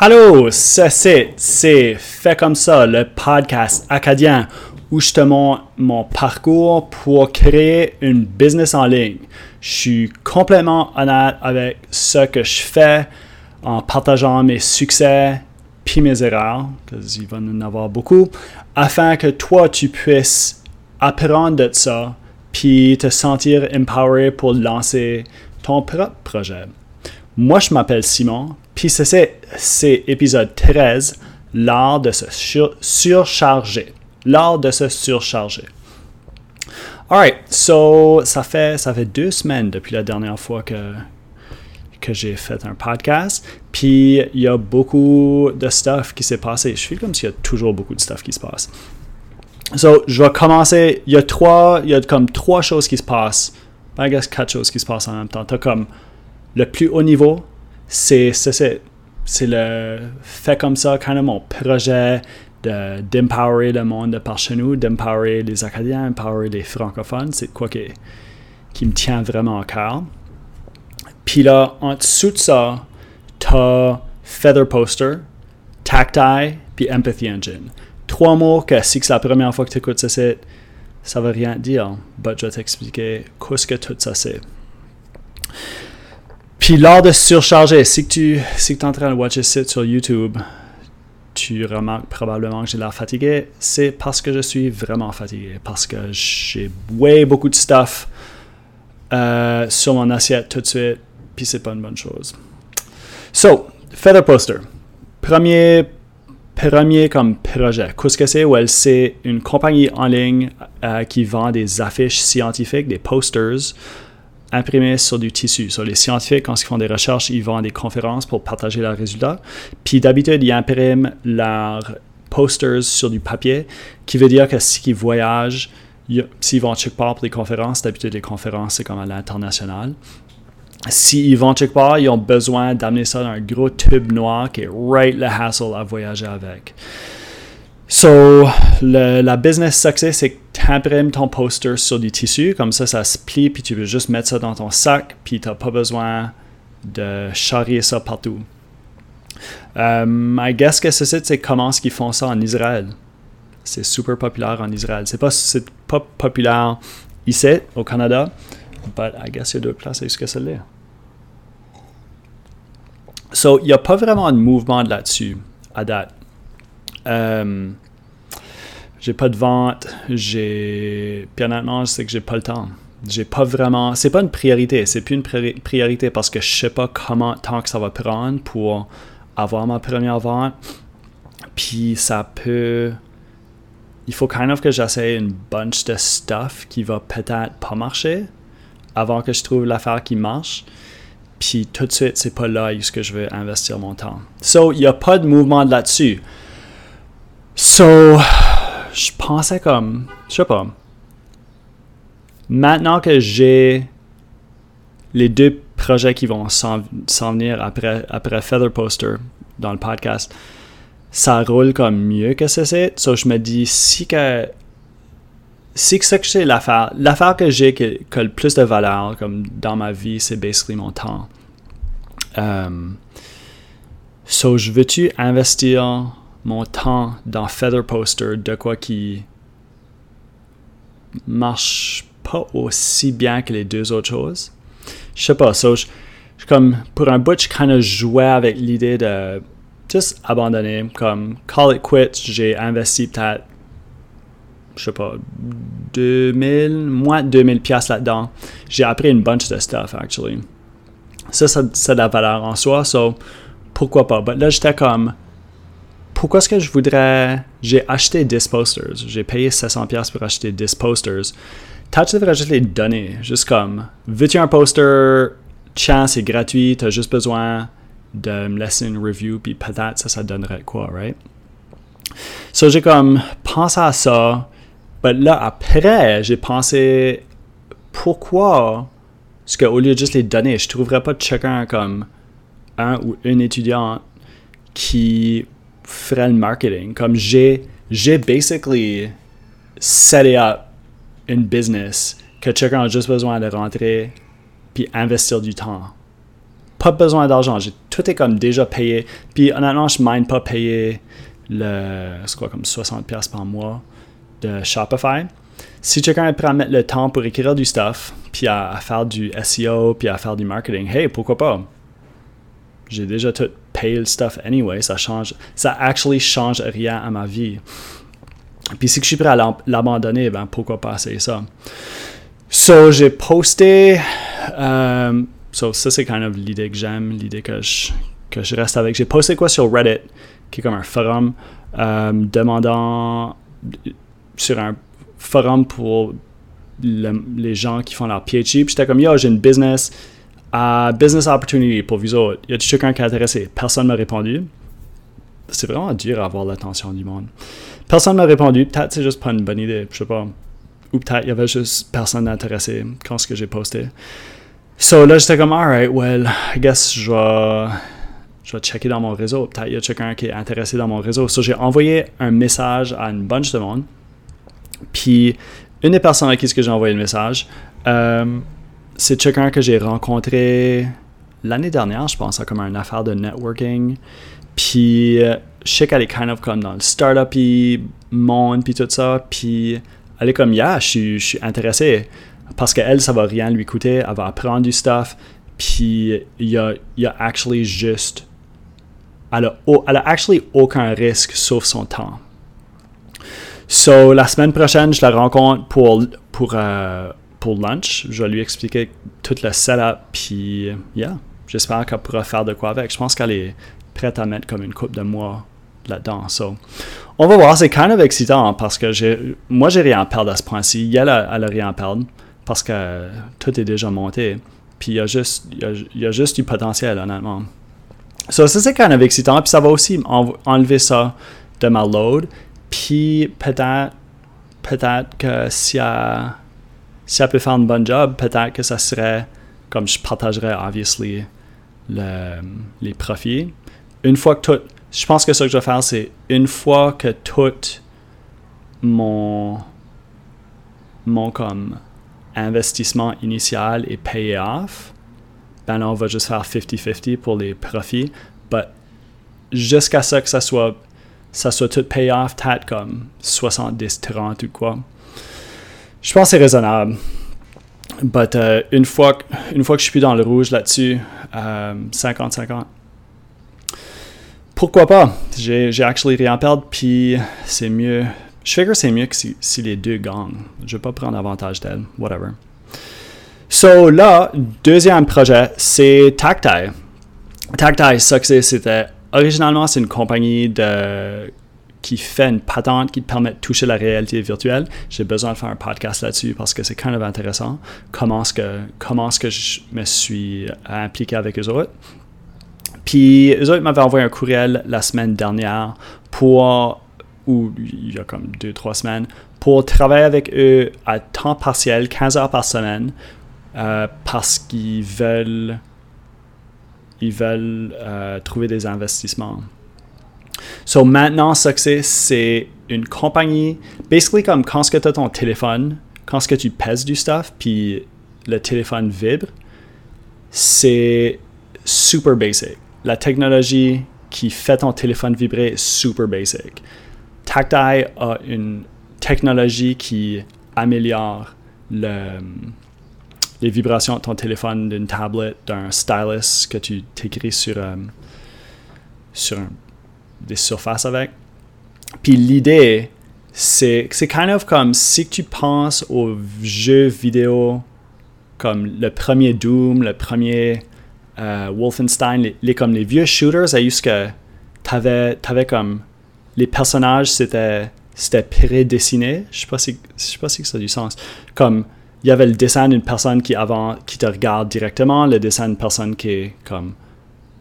Allô, ça c'est, c'est Fait comme ça, le podcast acadien où je te montre mon parcours pour créer une business en ligne. Je suis complètement honnête avec ce que je fais en partageant mes succès puis mes erreurs, parce qu'il va en avoir beaucoup, afin que toi tu puisses apprendre de ça puis te sentir empowered pour lancer ton propre projet. Moi, je m'appelle Simon, puis c'est, épisode 13, l'art de se surcharger. L'art de se surcharger. Alright, so ça fait, ça fait deux semaines depuis la dernière fois que, que j'ai fait un podcast. Puis il y a beaucoup de stuff qui s'est passé. Je suis comme s'il y a toujours beaucoup de stuff qui se passe. So, je vais commencer. Il y a trois, il y a comme trois choses qui se passent. I guess quatre choses qui se passent en même temps. T'as comme le plus haut niveau, c'est c'est le fait comme ça, quand même mon projet d'empower le monde de par chez nous, d'empower les Acadiens, d'empower les francophones. C'est quoi qui, qui me tient vraiment à cœur. Puis là, en dessous de ça, t'as Feather Poster, Tactile, puis Empathy Engine. Trois mots que si c'est la première fois que tu écoutes ça, ça veut rien dire. Mais je vais t'expliquer qu'est-ce que tout ça c'est. Puis lors de surcharger, si tu si es en train de watcher ça sur YouTube, tu remarques probablement que j'ai l'air fatigué. C'est parce que je suis vraiment fatigué. Parce que j'ai way beaucoup de stuff euh, sur mon assiette tout de suite. Puis c'est pas une bonne chose. So, Feather Poster. Premier, premier comme projet. Qu'est-ce que c'est? Well, c'est une compagnie en ligne euh, qui vend des affiches scientifiques, des posters imprimés sur du tissu. Sur les scientifiques, quand ils font des recherches, ils vont à des conférences pour partager leurs résultats. Puis d'habitude, ils impriment leurs posters sur du papier, qui veut dire que s'ils voyagent, s'ils vont quelque part pour des conférences, d'habitude les conférences, c'est comme à l'international. S'ils vont quelque part, ils ont besoin d'amener ça dans un gros tube noir qui est right le hassle à voyager avec. So, la business success, c'est imprimes ton poster sur du tissu, comme ça, ça se plie, puis tu veux juste mettre ça dans ton sac, puis tu n'as pas besoin de charrier ça partout. Um, I guess que c'est comment est-ce qu'ils font ça en Israël. C'est super populaire en Israël. C'est pas, pas populaire ici, au Canada, but I guess il y a d'autres places où ce que ça l'est. So, il n'y a pas vraiment de mouvement là-dessus à date. Euh, j'ai pas de vente, j'ai. Puis honnêtement, je sais que j'ai pas le temps. J'ai pas vraiment. C'est pas une priorité, c'est plus une priorité parce que je sais pas comment tant que ça va prendre pour avoir ma première vente. Puis ça peut. Il faut kind of que j'essaie une bunch de stuff qui va peut-être pas marcher avant que je trouve l'affaire qui marche. Puis tout de suite, c'est pas là où je veux investir mon temps. So, il n'y a pas de mouvement là-dessus. So, je pensais comme, je sais pas. Maintenant que j'ai les deux projets qui vont s'en venir après, après Feather Poster dans le podcast, ça roule comme mieux que c'est. So, je me dis, si que si que que c'est l'affaire, l'affaire que j'ai qui, a le plus de valeur comme dans ma vie, c'est basically mon temps. Um, so, je veux-tu investir mon temps dans Feather Poster de quoi qui marche pas aussi bien que les deux autres choses. Je sais pas, so, je, comme pour un bout, je kind of jouais avec l'idée de juste abandonner, comme call it quits, j'ai investi peut-être je sais pas, 2000, moins de 2000 pièces là-dedans. J'ai appris une bunch de stuff, actually. Ça, ça, ça a de la valeur en soi, so pourquoi pas? Mais là, j'étais comme, pourquoi est-ce que je voudrais. J'ai acheté 10 posters. J'ai payé 700$ pour acheter 10 posters. Touch devrait juste les donner. Juste comme, veux-tu un poster? Tiens, c'est gratuit. Tu as juste besoin de me laisser une review, puis peut-être ça, ça donnerait quoi, right? So, j'ai comme pensé à ça. Mais là, après, j'ai pensé, pourquoi est-ce qu'au lieu de juste les donner, je trouverais pas de chacun comme un ou une étudiante qui ferait le marketing. Comme j'ai, j'ai basically set up une business que chacun a juste besoin de rentrer puis investir du temps. pas besoin d'argent. J'ai tout est comme déjà payé. Puis honnêtement, je ne pas payer le, c'est quoi, comme 60$ par mois de Shopify. Si quelqu'un est prêt à mettre le temps pour écrire du stuff, puis à, faire du SEO, puis à faire du marketing, hey, pourquoi pas? J'ai déjà tout payé le stuff anyway, ça change, ça actually change rien à ma vie. Puis si je suis prêt à l'abandonner, ben pourquoi pas essayer ça? So, j'ai posté, um, so ça c'est kind of l'idée que j'aime, l'idée que je, que je reste avec. J'ai posté quoi sur Reddit, qui est comme un forum, um, demandant sur un forum pour les gens qui font leur PhD. Puis j'étais comme, yo, j'ai une business, uh, business opportunity pour vous autres. Y a quelqu'un qui est intéressé? Personne ne m'a répondu. C'est vraiment dur à avoir l'attention du monde. Personne ne m'a répondu. Peut-être c'est juste pas une bonne idée, je sais pas. Ou peut-être il y avait juste personne intéressé quand ce que j'ai posté. So là, j'étais comme, alright, well, I guess je vais, je vais checker dans mon réseau. Peut-être il y a quelqu'un qui est intéressé dans mon réseau. So j'ai envoyé un message à une bunch de monde. Puis, une des personnes à qui j'ai envoyé le message, euh, c'est quelqu'un que j'ai rencontré l'année dernière, je pense, comme une affaire de networking. Puis, euh, je sais qu'elle est kind of comme dans le startup monde, puis tout ça. Puis, elle est comme, yeah, je suis, intéressé. Parce qu'elle, ça va rien lui coûter. Elle va apprendre du stuff. Puis, il y a, y a actually juste. Elle a, elle a actually aucun risque sauf son temps. So, la semaine prochaine, je la rencontre pour, pour, euh, pour lunch. Je vais lui expliquer tout le setup, puis, yeah, j'espère qu'elle pourra faire de quoi avec. Je pense qu'elle est prête à mettre comme une coupe de mois là-dedans. So, on va voir, c'est kind of excitant parce que j'ai, moi, j'ai rien à perdre à ce point-ci. Elle, elle a rien à perdre parce que tout est déjà monté. Puis il y a juste, il y a, juste du potentiel, honnêtement. So, ça, c'est kind of excitant. Puis ça va aussi enlever ça de ma load. Puis peut-être peut-être que si elle, si elle peut faire un bon job, peut-être que ça serait comme je partagerais obviously le, les profits. Une fois que tout, je pense que ce que je vais faire, c'est une fois que tout mon mon comme investissement initial est payé off, ben là, on va juste faire 50-50 pour les profits. Mais jusqu'à ce que ça soit ça soit tout pay-off, peut-être comme 70-30 ou quoi. Je pense que c'est raisonnable. But uh, une, fois, une fois que je suis plus dans le rouge là-dessus, 50-50, um, pourquoi pas? J'ai actually rien à perdre, puis c'est mieux. Je figure que c'est mieux que si, les deux gagnent. Je vais pas prendre avantage d'elle, whatever. So là, deuxième projet, c'est Tactile. Tactile Success, c'était originalement, c'est une compagnie de, qui fait une patente qui te permet de toucher la réalité virtuelle. J'ai besoin de faire un podcast là-dessus parce que c'est kind of intéressant. Comment est-ce que, comment que je me suis impliqué avec eux autres. Puis eux autres m'avaient envoyé un courriel la semaine dernière pour, ou il y a comme deux, trois semaines, pour travailler avec eux à temps partiel, 15 heures par semaine, euh, parce qu'ils veulent ils veulent euh, trouver des investissements. So maintenant, Success, c'est une compagnie, basically comme quand tu as ton téléphone, quand que tu pèses du stuff, puis le téléphone vibre, c'est super basic. La technologie qui fait ton téléphone vibrer est super basic. Tactile a une technologie qui améliore le, les vibrations de ton téléphone, d'une tablette, d'un stylus que tu t'écris sur, euh, sur des surfaces avec. Puis l'idée, c'est c'est kind of comme si tu penses aux jeux vidéo comme le premier Doom, le premier euh, Wolfenstein, les, comme les vieux shooters, à juste que t'avais avais comme les personnages c'était prédessiné. Je sais sais pas si ça a du sens. Comme il y avait le dessin d'une personne qui, avant, qui te regarde directement, le dessin d'une personne qui est comme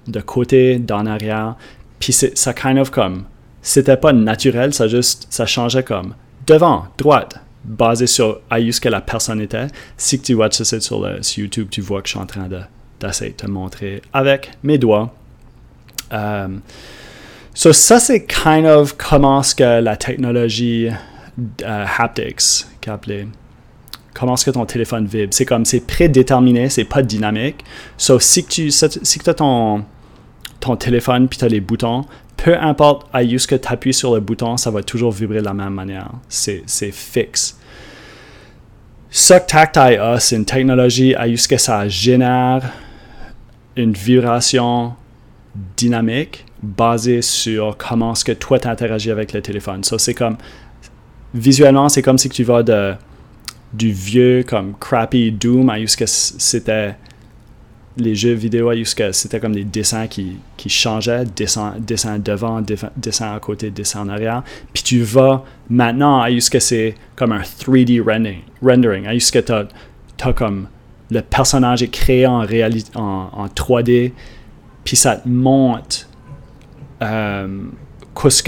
de côté, d'en arrière. Puis ça kind of comme, c'était pas naturel, ça juste, ça changeait comme devant, droite, basé sur à ce que la personne était. Si tu watches ça sur, le, sur YouTube, tu vois que je suis en train de, d'essayer de te montrer avec mes doigts. Um, so ça, c'est kind of comment ce que la technologie uh, haptics, qu'appelait comment est-ce que ton téléphone vibre. C'est comme, c'est prédéterminé, c'est pas dynamique. Sauf si tu si as ton, ton téléphone puis tu as les boutons, peu importe à ce que tu appuies sur le bouton, ça va toujours vibrer de la même manière. C'est fixe. Ce que Tactile c'est une technologie à ce que ça génère une vibration dynamique basée sur comment est-ce que toi t'interagis avec le téléphone. Ça, c'est comme, visuellement, c'est comme si tu vas de, du vieux, comme crappy Doom à ce que c'était les jeux vidéo c'était comme des dessins qui, changeaient, dessin, dessin devant, dessin à côté, dessin en arrière. Puis tu vas maintenant à c'est comme un 3D rendering, rendering tu as, comme le personnage est créé en, en, en 3D, puis ça te montre euh, qu'est-ce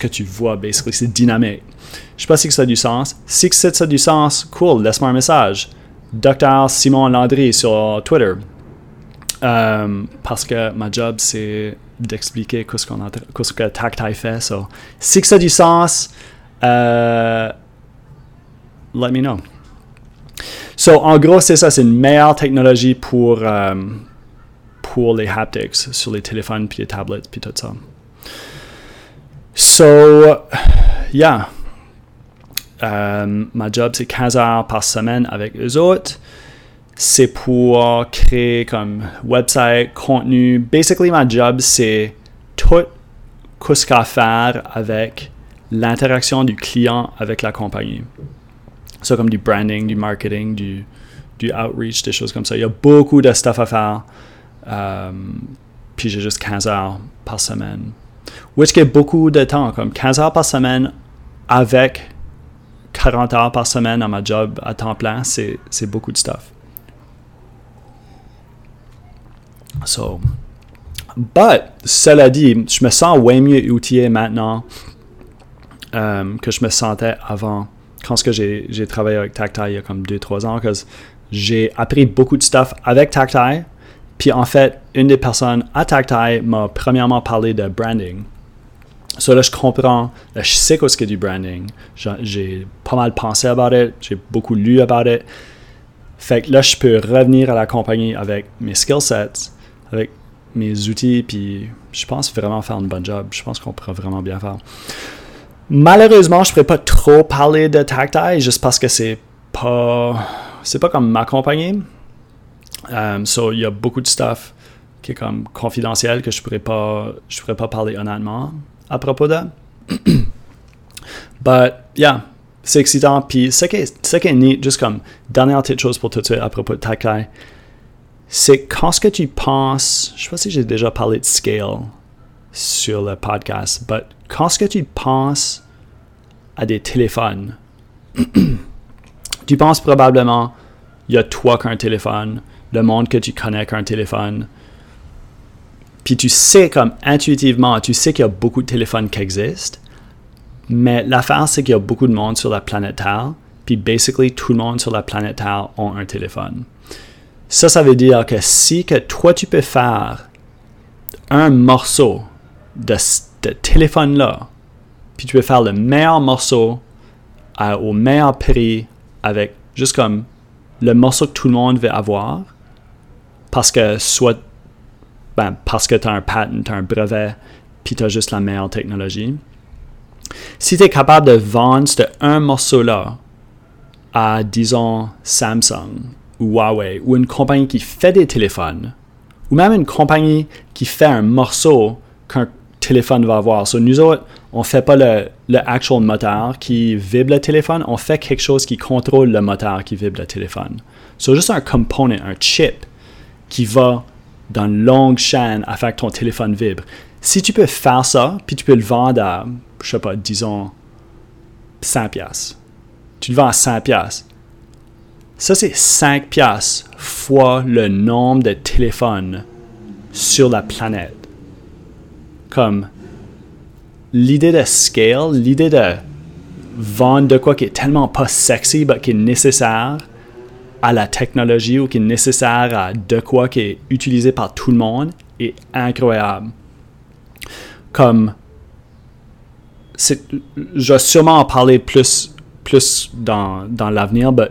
que, tu vois, basically. C'est dynamique. Je sais pas si ça a du sens. Si ça a du sens, cool, laisse-moi un message. Dr. Simon Landry sur Twitter. Euh, parce que ma job, c'est d'expliquer ce, qu'on ce que Tactile fait. So, si ça a du sens, euh, let me know. So, en gros, c'est ça, c'est une meilleure technologie pour, euh, pour les haptics sur les téléphones, puis les tablettes, puis tout ça. So, yeah. ma job, c'est 15 heures par semaine avec eux autres c'est pour créer comme website, contenu. Basically, ma job, c'est tout ce qu'il y a à faire avec l'interaction du client avec la compagnie. Ça, comme du branding, du marketing, du, du outreach, des choses comme ça. Il y a beaucoup de stuff à faire. Euh, puis j'ai juste 15 heures par semaine. Which est beaucoup de temps, comme 15 heures par semaine avec 40 heures par semaine à ma job à temps plein, c'est beaucoup de stuff. So, but, cela dit, je me sens way mieux outillé maintenant euh, que je me sentais avant. Quand j'ai travaillé avec Tactile il y a comme 2-3 ans, que j'ai appris beaucoup de stuff avec Tactile. Puis en fait, une des personnes à Tactile m'a premièrement parlé de branding. So là, je comprends, là, je sais qu'est-ce que du branding. J'ai pas mal pensé about it, j'ai beaucoup lu about it. Fait que là, je peux revenir à la compagnie avec mes skill sets avec mes outils, puis je pense vraiment faire un bon job. Je pense qu'on pourra vraiment bien faire. Malheureusement, je ne pourrais pas trop parler de Tactile juste parce que c'est pas c'est pas comme ma compagnie. Um, so, il y a beaucoup de stuff qui est comme confidentiel que je pourrais pas je pourrais pas parler honnêtement à propos de. But yeah, c'est excitant. Puis ce qui est, ce qui est neat, juste comme dernière petite chose pour tout de suite à propos de Tactile, c'est quand ce que tu penses, je sais pas si j'ai déjà parlé de scale sur le podcast, mais quand ce que tu penses à des téléphones, tu penses probablement, il y a toi qu'un téléphone, le monde que tu connais qu'un téléphone, puis tu sais comme intuitivement, tu sais qu'il y a beaucoup de téléphones qui existent, mais l'affaire c'est qu'il y a beaucoup de monde sur la planète Terre, puis basically tout le monde sur la planète Terre a un téléphone. Ça, ça veut dire que si que toi, tu peux faire un morceau de ce téléphone-là, puis tu peux faire le meilleur morceau au meilleur prix avec juste comme le morceau que tout le monde veut avoir, parce que soit ben, parce que tu as un patent, tu as un brevet, puis tu as juste la meilleure technologie. Si tu es capable de vendre ce un morceau-là à, disons, Samsung ou Huawei ou une compagnie qui fait des téléphones ou même une compagnie qui fait un morceau qu'un téléphone va avoir. Nous autres, on ne fait pas le, actual moteur qui vibre le téléphone, on fait quelque chose qui contrôle le moteur qui vibre le téléphone. C'est juste un component, un chip qui va dans une longue chaîne afin que ton téléphone vibre. Si tu peux faire ça, puis tu peux le vendre à, je sais pas, disons 100 pièces. Tu le vends à 100 pièces. Ça, c'est 5 piastres fois le nombre de téléphones sur la planète. Comme l'idée de scale, l'idée de vendre de quoi qui est tellement pas sexy, mais qui est nécessaire à la technologie ou qui est nécessaire à de quoi qui est utilisé par tout le monde est incroyable. Comme, je vais sûrement en parler plus, plus dans, dans l'avenir, mais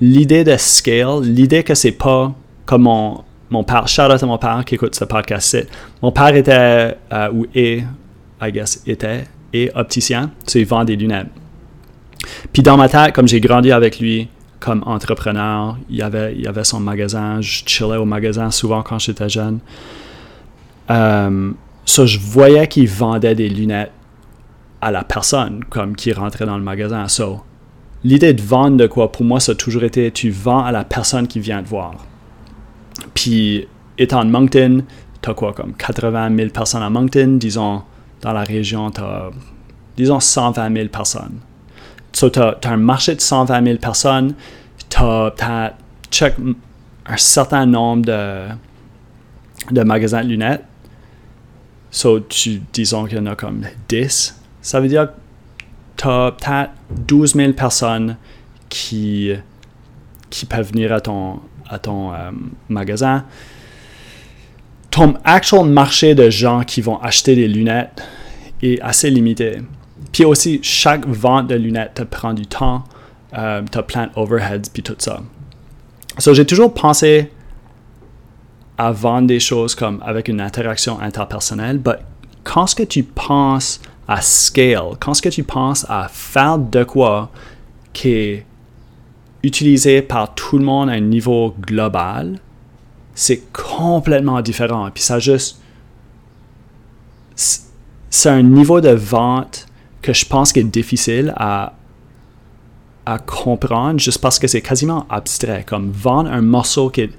l'idée de scale, l'idée que c'est pas comme mon, mon père, shout out à mon père qui écoute ce podcast Mon père était, euh, ou est, I guess, était, est opticien, so il vend des lunettes. Puis dans ma tête, comme j'ai grandi avec lui comme entrepreneur, il avait, il avait son magasin, je chillais au magasin souvent quand j'étais jeune. Euh, so je voyais qu'il vendait des lunettes à la personne, comme qui rentrait dans le magasin. So, l'idée de vendre de quoi, pour moi, ça a toujours été, tu vends à la personne qui vient te voir. Puis, étant de Moncton, tu as quoi, comme 80 000 personnes à Moncton, disons, dans la région, tu as, disons, 120 000 personnes. So, tu as, un marché de 120 000 personnes, tu as, un certain nombre de, de magasins de lunettes. So, tu, disons qu'il y en a comme 10. Ça veut dire que tu as peut-être 12 000 personnes qui, qui peuvent venir à ton, à ton euh, magasin. Ton actual marché de gens qui vont acheter des lunettes est assez limité. Puis aussi, chaque vente de lunettes te prend du temps. Euh, tu as plein d'overheads, puis tout ça. So, j'ai toujours pensé à vendre des choses comme avec une interaction interpersonnelle, mais quand ce que tu penses à scale, quand ce que tu penses à faire de quoi qui est utilisé par tout le monde à un niveau global, c'est complètement différent. Puis ça juste... C'est un niveau de vente que je pense qui est difficile à, à comprendre juste parce que c'est quasiment abstrait. Comme vendre un morceau qui est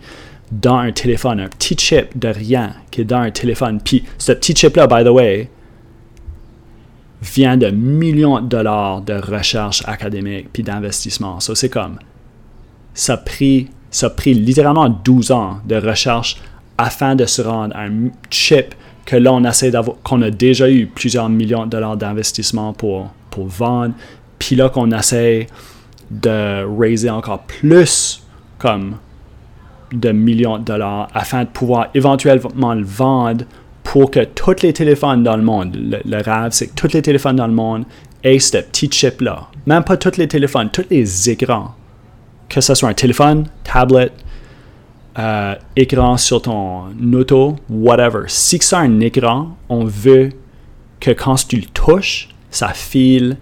dans un téléphone, un petit chip de rien qui est dans un téléphone. Puis ce petit chip-là, by the way, vient de millions de dollars de recherche académique puis d'investissement. Ça, c'est comme ça a pris, ça pris littéralement 12 ans de recherche afin de se rendre à un chip que là, on essaie d'avoir, qu'on a déjà eu plusieurs millions de dollars d'investissement pour, pour vendre, puis là qu'on essaie de raiser encore plus comme de millions de dollars afin de pouvoir éventuellement le vendre pour que tous les téléphones dans le monde, le, rêve, c'est que tous les téléphones dans le monde aient ce petit chip-là. Même pas tous les téléphones, tous les écrans que ce soit un téléphone, tablet, euh, écran sur ton auto, whatever. Si c'est un écran, on veut que quand tu le touches, ça file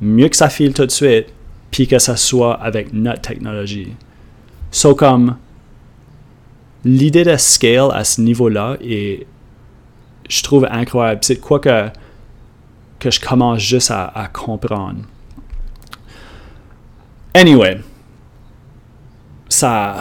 mieux que ça file tout de suite, puis que ça soit avec notre technologie. So comme l'idée de scale à ce niveau-là est, je trouve incroyable. C'est quoi que, que je commence juste à, comprendre. Anyway, ça.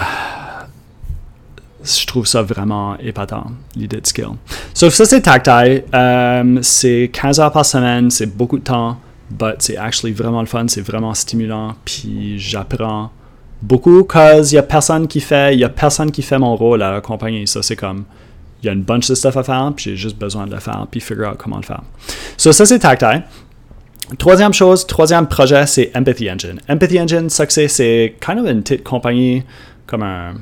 Je trouve ça vraiment épatant, l'idée de skill. Sauf ça, c'est tactile. Euh, c'est 15 heures par semaine, c'est beaucoup de temps, but c'est actually vraiment le fun, c'est vraiment stimulant, puis j'apprends beaucoup, cause il y a personne qui fait, il a personne qui fait mon rôle à la compagnie. Ça, c'est comme, il y a une bunch de stuff à faire, puis j'ai juste besoin de le faire, puis figure out comment le faire. So, ça, c'est tactile. Troisième chose, troisième projet, c'est Empathy Engine. Empathy Engine, ça c'est kind of une petite compagnie, comme un,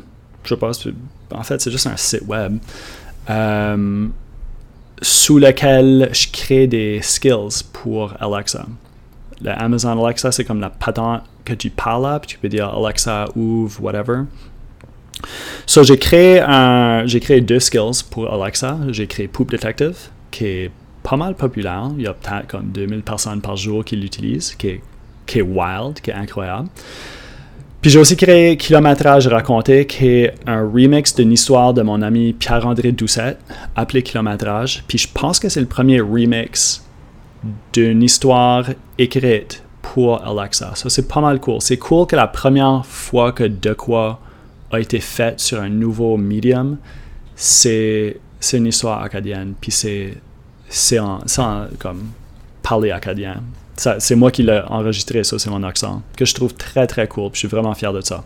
je sais pas, en fait, c'est juste un site web, euh, sous lequel je crée des skills pour Alexa. Le Amazon Alexa, c'est comme la patente que tu parles puis tu peux dire Alexa, ouvre, whatever. So, j'ai créé, deux skills pour Alexa. J'ai créé Poop Detective, qui est pas mal populaire. Il y a peut-être comme 2000 personnes par jour qui l'utilisent, qui est, qui est wild, qui est incroyable. Puis j'ai aussi créé Kilométrage raconté, qui est un remix d'une histoire de mon ami Pierre-André Doucette, appelé Kilométrage. Puis je pense que c'est le premier remix d'une histoire écrite pour Alexa. Ça, c'est pas mal cool. C'est cool que la première fois que de quoi a été fait sur un nouveau medium, c'est une histoire acadienne. Puis c'est c'est en, comme parler acadien. C'est moi qui l'ai enregistré, ça, c'est mon accent, que je trouve très très cool, puis je suis vraiment fier de ça.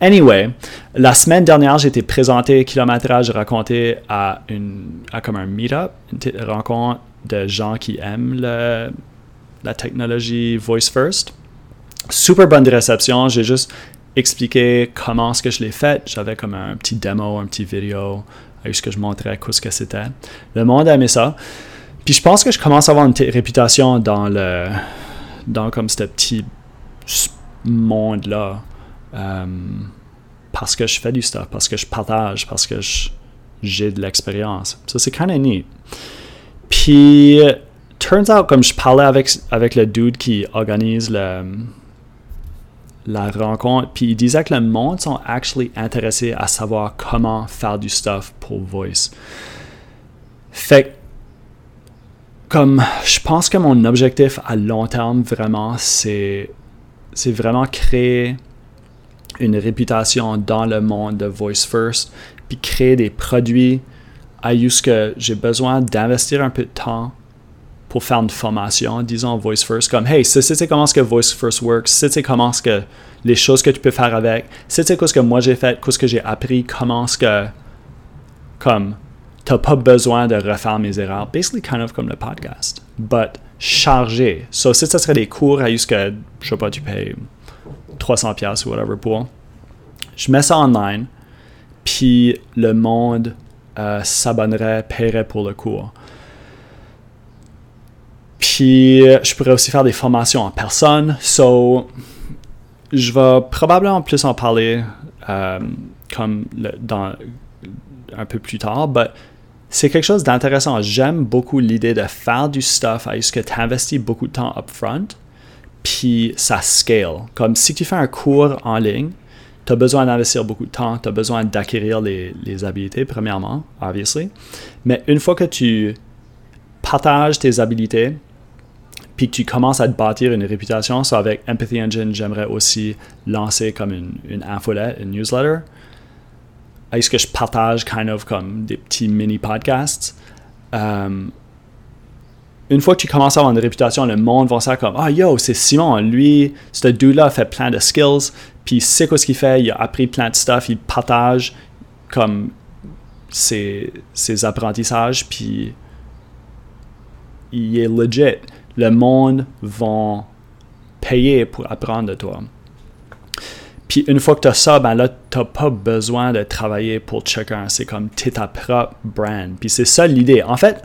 Anyway, la semaine dernière, j'ai été présenté kilométrage raconté à, une, à comme un meet-up, une rencontre de gens qui aiment le, la technologie Voice First. Super bonne réception, j'ai juste expliqué comment ce que je l'ai fait. J'avais comme un petit démo, un petit vidéo, avec ce que je montrais, quoi ce que c'était. Le monde a aimé ça. Puis je pense que je commence à avoir une réputation dans le dans comme ce petit monde-là. Euh, parce que je fais du stuff, parce que je partage, parce que j'ai de l'expérience. Ça, c'est kind of neat. Puis, turns out, comme je parlais avec, avec le dude qui organise le, la rencontre, puis il disait que le monde sont actually intéressés à savoir comment faire du stuff pour Voice. Fait comme je pense que mon objectif à long terme vraiment c'est c'est vraiment créer une réputation dans le monde de Voice First puis créer des produits à ce que j'ai besoin d'investir un peu de temps pour faire une formation, disons Voice First, comme hey, c'est comment ce que Voice First works, c'est comment ce que les choses que tu peux faire avec, c'est quoi ce que moi j'ai fait, quoi ce que j'ai appris, comment ce que comme t'as pas besoin de refaire mes erreurs. Basically, kind of comme le podcast. But chargé. So, si ça serait des cours à jusqu'à, je sais pas, tu payes 300$ ou whatever pour, je mets ça online, puis le monde euh, s'abonnerait, paierait pour le cours. Puis, je pourrais aussi faire des formations en personne. So, je vais probablement plus en parler euh, comme dans, un peu plus tard, but c'est quelque chose d'intéressant. J'aime beaucoup l'idée de faire du stuff à ce que tu investis beaucoup de temps upfront, puis ça scale. Comme si tu fais un cours en ligne, tu as besoin d'investir beaucoup de temps, tu as besoin d'acquérir les, les, habiletés, premièrement, obviously. Mais une fois que tu partages tes habiletés, puis que tu commences à te bâtir une réputation, ça avec Empathy Engine, j'aimerais aussi lancer comme une, une infolette, une newsletter. Est-ce que je partage kind of comme des petits mini podcasts? Um, une fois que tu commences à avoir une réputation, le monde va dire comme Ah yo, c'est Simon, lui, ce dude-là fait plein de skills, puis il sait quoi ce qu'il fait, il a appris plein de stuff, il partage comme ses, ses apprentissages, puis il est legit. Le monde va payer pour apprendre de toi. Puis une fois que tu as ça, ben là, tu n'as pas besoin de travailler pour chacun. C'est comme tu ta propre brand. Puis c'est ça l'idée. En fait,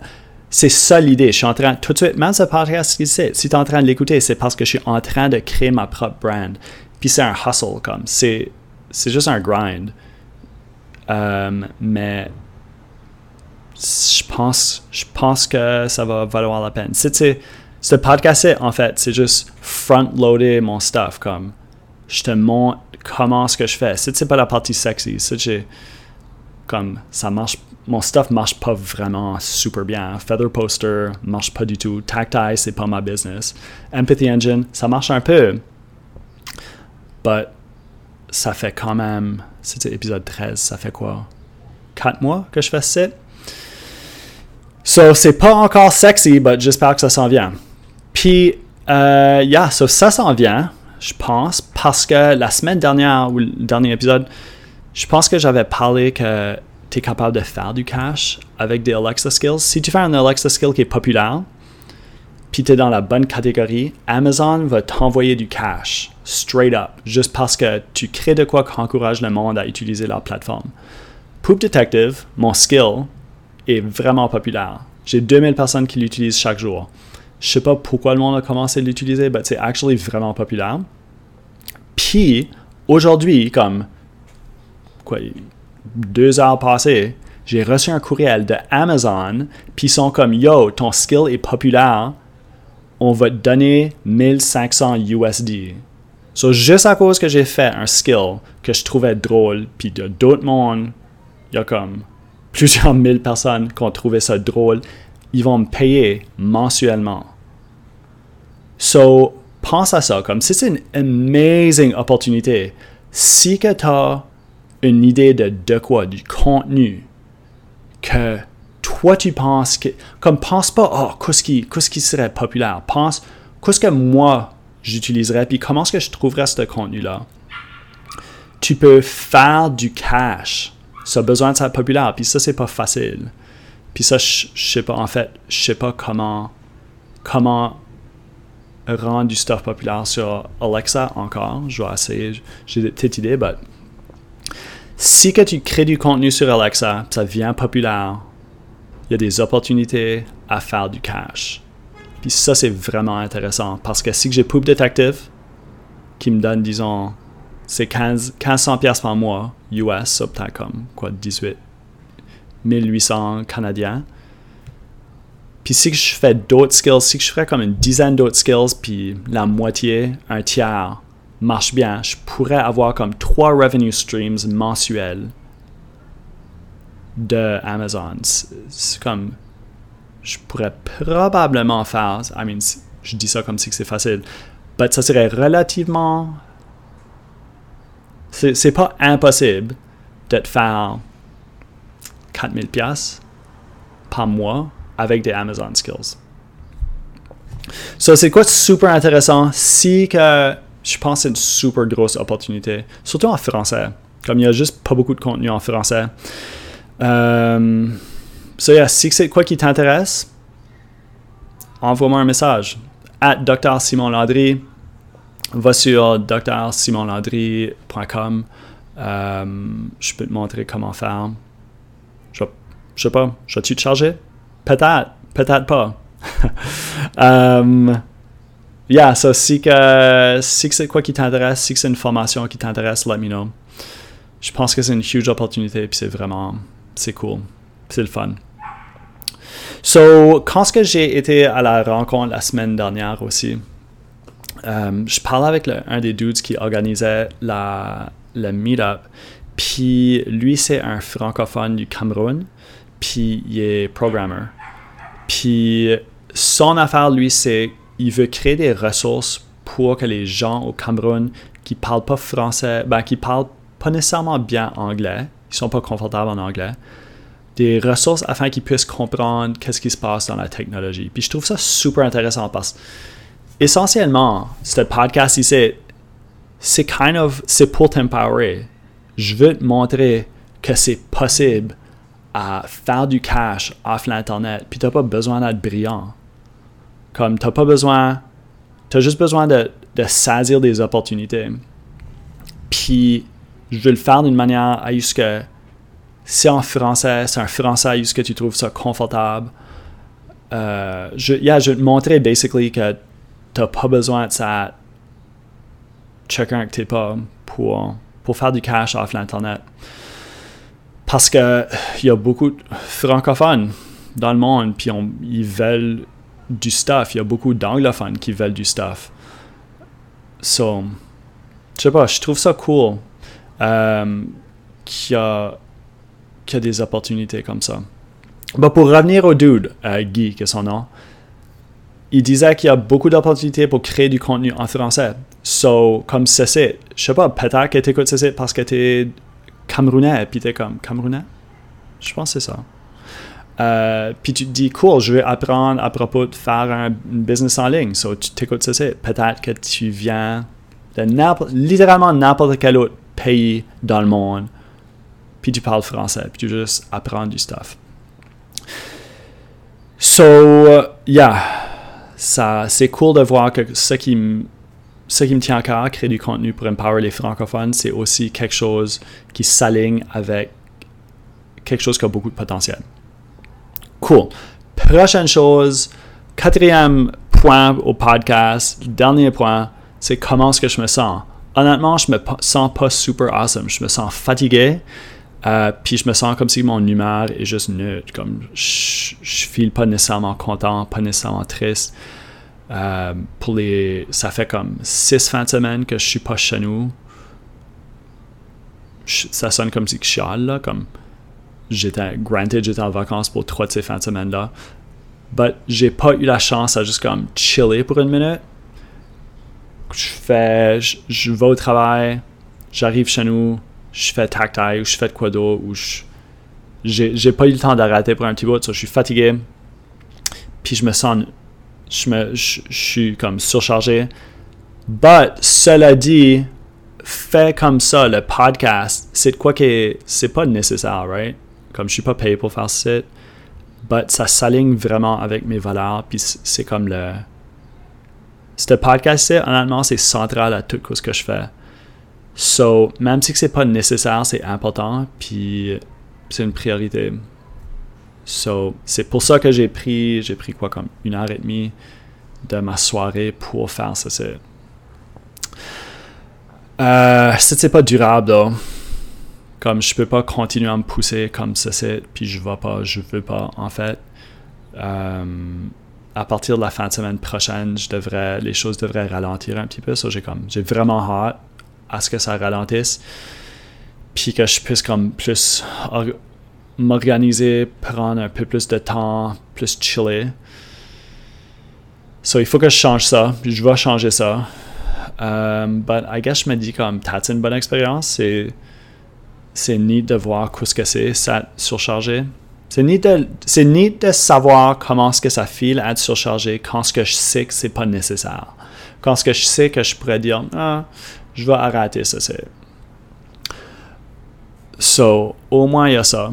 c'est ça l'idée. Je suis en train, tout de suite, même ce podcast, si tu es en train de l'écouter, c'est parce que je suis en train de créer ma propre brand. Puis c'est un hustle, comme. C'est, c'est juste un grind. Euh, mais je pense, je pense que ça va valoir la peine. C'est, ce podcast en fait, c'est juste front-loader mon stuff. Comme, je te montre comment ce que je fais. C'est pas la partie sexy. C'est comme ça marche. Mon stuff marche pas vraiment super bien. Feather Poster marche pas du tout. Tactile, c'est pas ma business. Empathy Engine, ça marche un peu. But ça fait quand même. C'était épisode 13, ça fait quoi? 4 mois que je fais ça? So, c'est pas encore sexy, but j'espère que ça s'en vient. Puis, euh, so ça s'en vient je pense, parce que la semaine dernière, ou le dernier épisode, je pense que j'avais parlé que tu es capable de faire du cash avec des Alexa Skills. Si tu fais un Alexa Skill qui est populaire, puis tu es dans la bonne catégorie, Amazon va t'envoyer du cash, straight up, juste parce que tu crées de quoi qui encourage le monde à utiliser leur plateforme. Poop Detective, mon skill, est vraiment populaire. J'ai 2000 personnes qui l'utilisent chaque jour. Je sais pas pourquoi le monde a commencé à l'utiliser, mais c'est actually vraiment populaire. Puis, aujourd'hui, comme quoi, deux heures passées, j'ai reçu un courriel de Amazon, puis ils sont comme Yo, ton skill est populaire, on va te donner 1500 USD. So, juste à cause que j'ai fait un skill que je trouvais drôle, puis de d'autres mondes, il y a comme plusieurs mille personnes qui ont trouvé ça drôle, ils vont me payer mensuellement. So, pense à ça, comme c'est une amazing opportunité. Si que tu as une idée de, de quoi, du contenu, que toi tu penses que, comme pense pas, oh, qu'est-ce qui, qui serait populaire, pense, qu'est-ce que moi j'utiliserais, puis comment est-ce que je trouverais ce contenu-là? Tu peux faire du cash. Ça a besoin de être populaire, puis ça, c'est pas facile. Puis ça, je sais pas, en fait, je sais pas comment, comment rendre du stuff populaire sur Alexa encore. Je vais essayer, j'ai des petites idées, mais si que tu crées du contenu sur Alexa, ça devient populaire, il y a des opportunités à faire du cash. Puis ça, c'est vraiment intéressant parce que si j'ai Poop Detective, qui me donne, disons, c'est 15, 1500 pièces par mois US, ça peut-être comme quoi 18 1800 canadiens. Puis si je fais d'autres skills, si je ferais comme une dizaine d'autres skills, puis la moitié, un tiers marche bien, je pourrais avoir comme trois revenue streams mensuels de Amazon. C'est comme, je pourrais probablement faire, I mean, je dis ça comme si c'est facile, mais ça serait relativement, c'est pas impossible de faire 4000 pièces par mois avec des Amazon Skills. So, c'est quoi super intéressant? Si que je pense que c'est une super grosse opportunité, surtout en français, comme il n'y a juste pas beaucoup de contenu en français. Euh, si c'est quoi qui t'intéresse, envoie-moi un message. At Dr. Simon Landry, va sur drsimonlandry.com. Euh, je peux te montrer comment faire. Je, je sais pas, je vais-tu te charger? Peut-être, peut-être pas. um, yeah, so si que, si c'est quoi qui t'intéresse, si c'est une formation qui t'intéresse, let me know. Je pense que c'est une huge opportunité, puis c'est vraiment, c'est cool, c'est le fun. So, quand que j'ai été à la rencontre la semaine dernière aussi, um, je parlais avec un des dudes qui organisait la, le meet-up, puis lui, c'est un francophone du Cameroun puis il est programmeur. Puis son affaire, lui, c'est il veut créer des ressources pour que les gens au Cameroun qui parlent pas français, ben, qui parlent pas nécessairement bien anglais, ils sont pas confortables en anglais, des ressources afin qu'ils puissent comprendre qu'est-ce qui se passe dans la technologie. Puis je trouve ça super intéressant parce essentiellement, ce podcast ici, c'est kind of, c'est pour t'empower. Je veux te montrer que c'est possible à faire du cash off l'Internet, puis tu n'as pas besoin d'être brillant. Comme tu n'as pas besoin, tu as juste besoin de, saisir des opportunités. Puis je veux le faire d'une manière à ce que c'est en français, c'est un français à ce que tu trouves ça confortable. Euh, je, vais te montrer basically que tu n'as pas besoin de ça chacun que tu pas pour, pour faire du cash off l'Internet. Parce qu'il y a beaucoup de francophones dans le monde, puis ils veulent du stuff. Il y a beaucoup d'anglophones qui veulent du stuff. So, je sais pas, je trouve ça cool euh, qu'il y, a, des opportunités comme ça. Bah, pour revenir au dude, euh, Guy, qui est son nom, il disait qu'il y a beaucoup d'opportunités pour créer du contenu en français. So, comme c'est, je sais pas, peut-être que tu écoutes c'est parce que tu es Camerounais, puis t'es comme Camerounais? Je pense que c'est ça. Euh, puis tu te dis, cool, je vais apprendre à propos de faire un business en ligne. So, tu t'écoutes ça, c'est peut-être que tu viens de littéralement n'importe quel autre pays dans le monde, puis tu parles français, puis tu juste apprends du stuff. So, yeah, ça, c'est cool de voir que ce qui ce qui me tient à cœur, créer du contenu pour empower les francophones, c'est aussi quelque chose qui s'aligne avec quelque chose qui a beaucoup de potentiel. Cool. Prochaine chose, quatrième point au podcast, dernier point, c'est comment est-ce que je me sens? Honnêtement, je me sens pas super awesome. Je me sens fatigué. Euh, puis je me sens comme si mon humeur est juste neutre. Comme je, je file pas nécessairement content, pas nécessairement triste. Euh, pour les, ça fait comme six fins de semaine que je suis pas chez nous. ça sonne comme si je chiale, comme j'étais, granted, j'étais en vacances pour trois de ces fins de semaine-là. But j'ai pas eu la chance à juste comme chiller pour une minute. Je fais, je, vais au travail, j'arrive chez nous, je fais tactile ou je fais de quoi d'autre ou je, j'ai, pas eu le temps d'arrêter pour un petit bout, je suis fatigué. Puis je me sens je, me, je, suis comme surchargé. But, cela dit, fait comme ça, le podcast, c'est quoi que c'est pas nécessaire, right? Comme je suis pas payé pour faire ça, but ça s'aligne vraiment avec mes valeurs, puis c'est comme le. Ce podcast-là, honnêtement, c'est central à tout ce que je fais. So, même si c'est pas nécessaire, c'est important, puis c'est une priorité. So, c'est pour ça que j'ai pris, j'ai pris quoi, comme une heure et demie de ma soirée pour faire ça. Euh, c'est pas durable, là. Comme je peux pas continuer à me pousser comme ça, c'est, puis je vais pas, je veux pas, en fait. Euh, à partir de la fin de semaine prochaine, je devrais, les choses devraient ralentir un petit peu. So, j'ai comme, j'ai vraiment hâte à ce que ça ralentisse, puis que je puisse comme plus m'organiser, prendre un peu plus de temps, plus chiller. So, il faut que je change ça, je vais changer ça. Um, but I guess je me dis comme, t'as une bonne expérience, c'est, c'est ni de voir ce que c'est, ça surchargé. C'est ni de, c'est ni de savoir comment est-ce que ça file être surchargé quand ce que je sais que c'est pas nécessaire. Quand ce que je sais que je pourrais dire, ah, je vais arrêter ça, c'est. So, au moins il y a ça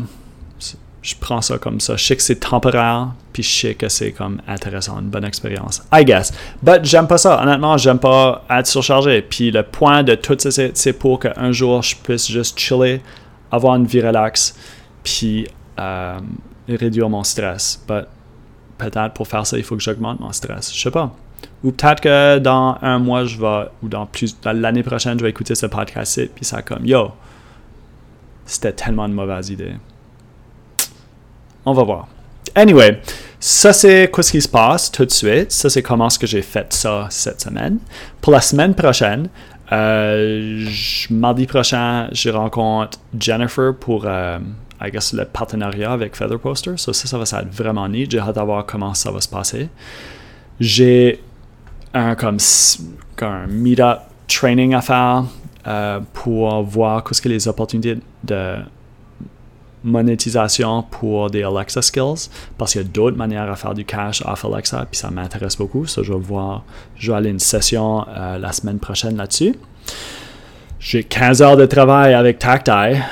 je prends ça comme ça. Je sais que c'est temporaire, puis je sais que c'est comme intéressant, une bonne expérience. I guess. But j'aime pas ça. Honnêtement, j'aime pas être surchargé. Puis le point de tout ça, c'est pour qu'un jour, je puisse juste chiller, avoir une vie relax, puis euh, réduire mon stress. But peut-être pour faire ça, il faut que j'augmente mon stress. Je sais pas. Ou peut-être que dans un mois, je vais, ou dans plus, l'année prochaine, je vais écouter ce podcast puis ça comme, yo, c'était tellement une mauvaise idée. On va voir. Anyway, ça c'est quoi ce qui se passe tout de suite? Ça c'est comment ce que j'ai fait ça cette semaine. Pour la semaine prochaine, euh, mardi prochain, je rencontre Jennifer pour, euh, I le partenariat avec Feather Poster. ça, ça va être vraiment neat. J'ai hâte de voir comment ça va se passer. J'ai un comme un meet-up training à faire euh, pour voir qu'est-ce que les opportunités de monétisation pour des Alexa skills parce qu'il y a d'autres manières à faire du cash off Alexa puis ça m'intéresse beaucoup. Ça, je vais voir, je vais aller une session euh, la semaine prochaine là-dessus. J'ai 15 heures de travail avec Tactile.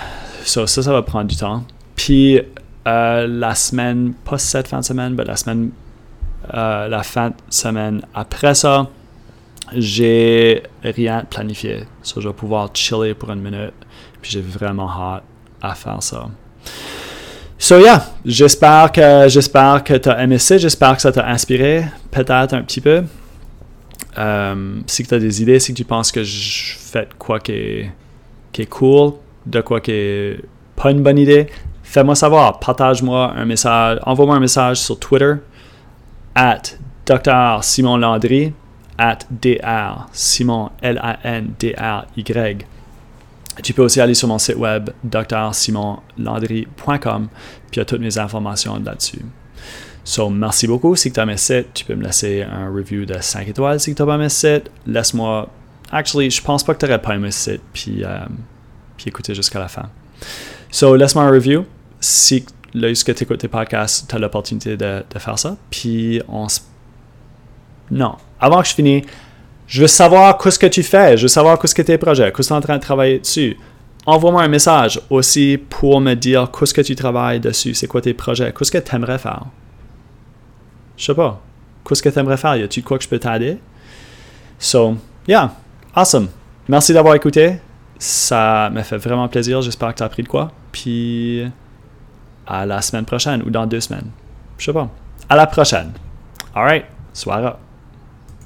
ça, ça va prendre du temps. Puis euh, la semaine, pas cette fin de semaine, mais la semaine, euh, la fin de semaine après ça, j'ai rien planifié. Ça, je vais pouvoir chiller pour une minute. Puis j'ai vraiment hâte à faire ça. So yeah, j'espère que j'espère que tu as aimé ça, j'espère que ça t'a inspiré, peut-être un petit peu. Um, si tu as des idées, si tu penses que je fais quoi qui est, qui est cool, de quoi qui est pas une bonne idée, fais-moi savoir, partage-moi un message, envoie-moi un message sur Twitter, at Dr. Simon Landry, at Dr. Simon L-A-N-D-R-Y. Tu peux aussi aller sur mon site web drsimonlandry.com, puis il toutes mes informations là-dessus. So, merci beaucoup. Si tu as mes sites, tu peux me laisser un review de 5 étoiles. Si tu pas mes sites, laisse-moi. Actually, je pense pas que tu n'aurais pas aimé ce puis, euh, puis écouter jusqu'à la fin. So, laisse-moi un review. Si lorsque tu écoutes tes podcasts, tu as l'opportunité de, de, faire ça. Puis on se. Non. Avant que je finisse, je veux savoir qu'est-ce que tu fais. Je veux savoir qu'est-ce que tes projets, qu'est-ce que tu es en train de travailler dessus. Envoie-moi un message aussi pour me dire qu'est-ce que tu travailles dessus, c'est quoi tes projets, qu'est-ce que tu aimerais faire? Je sais pas. Qu'est-ce que tu aimerais faire? Y a-tu quoi que je peux t'aider? So, yeah, awesome. Merci d'avoir écouté. Ça m'a fait vraiment plaisir. J'espère que tu as appris de quoi. Puis, à la semaine prochaine ou dans deux semaines. Je sais pas. À la prochaine. Alright. Soir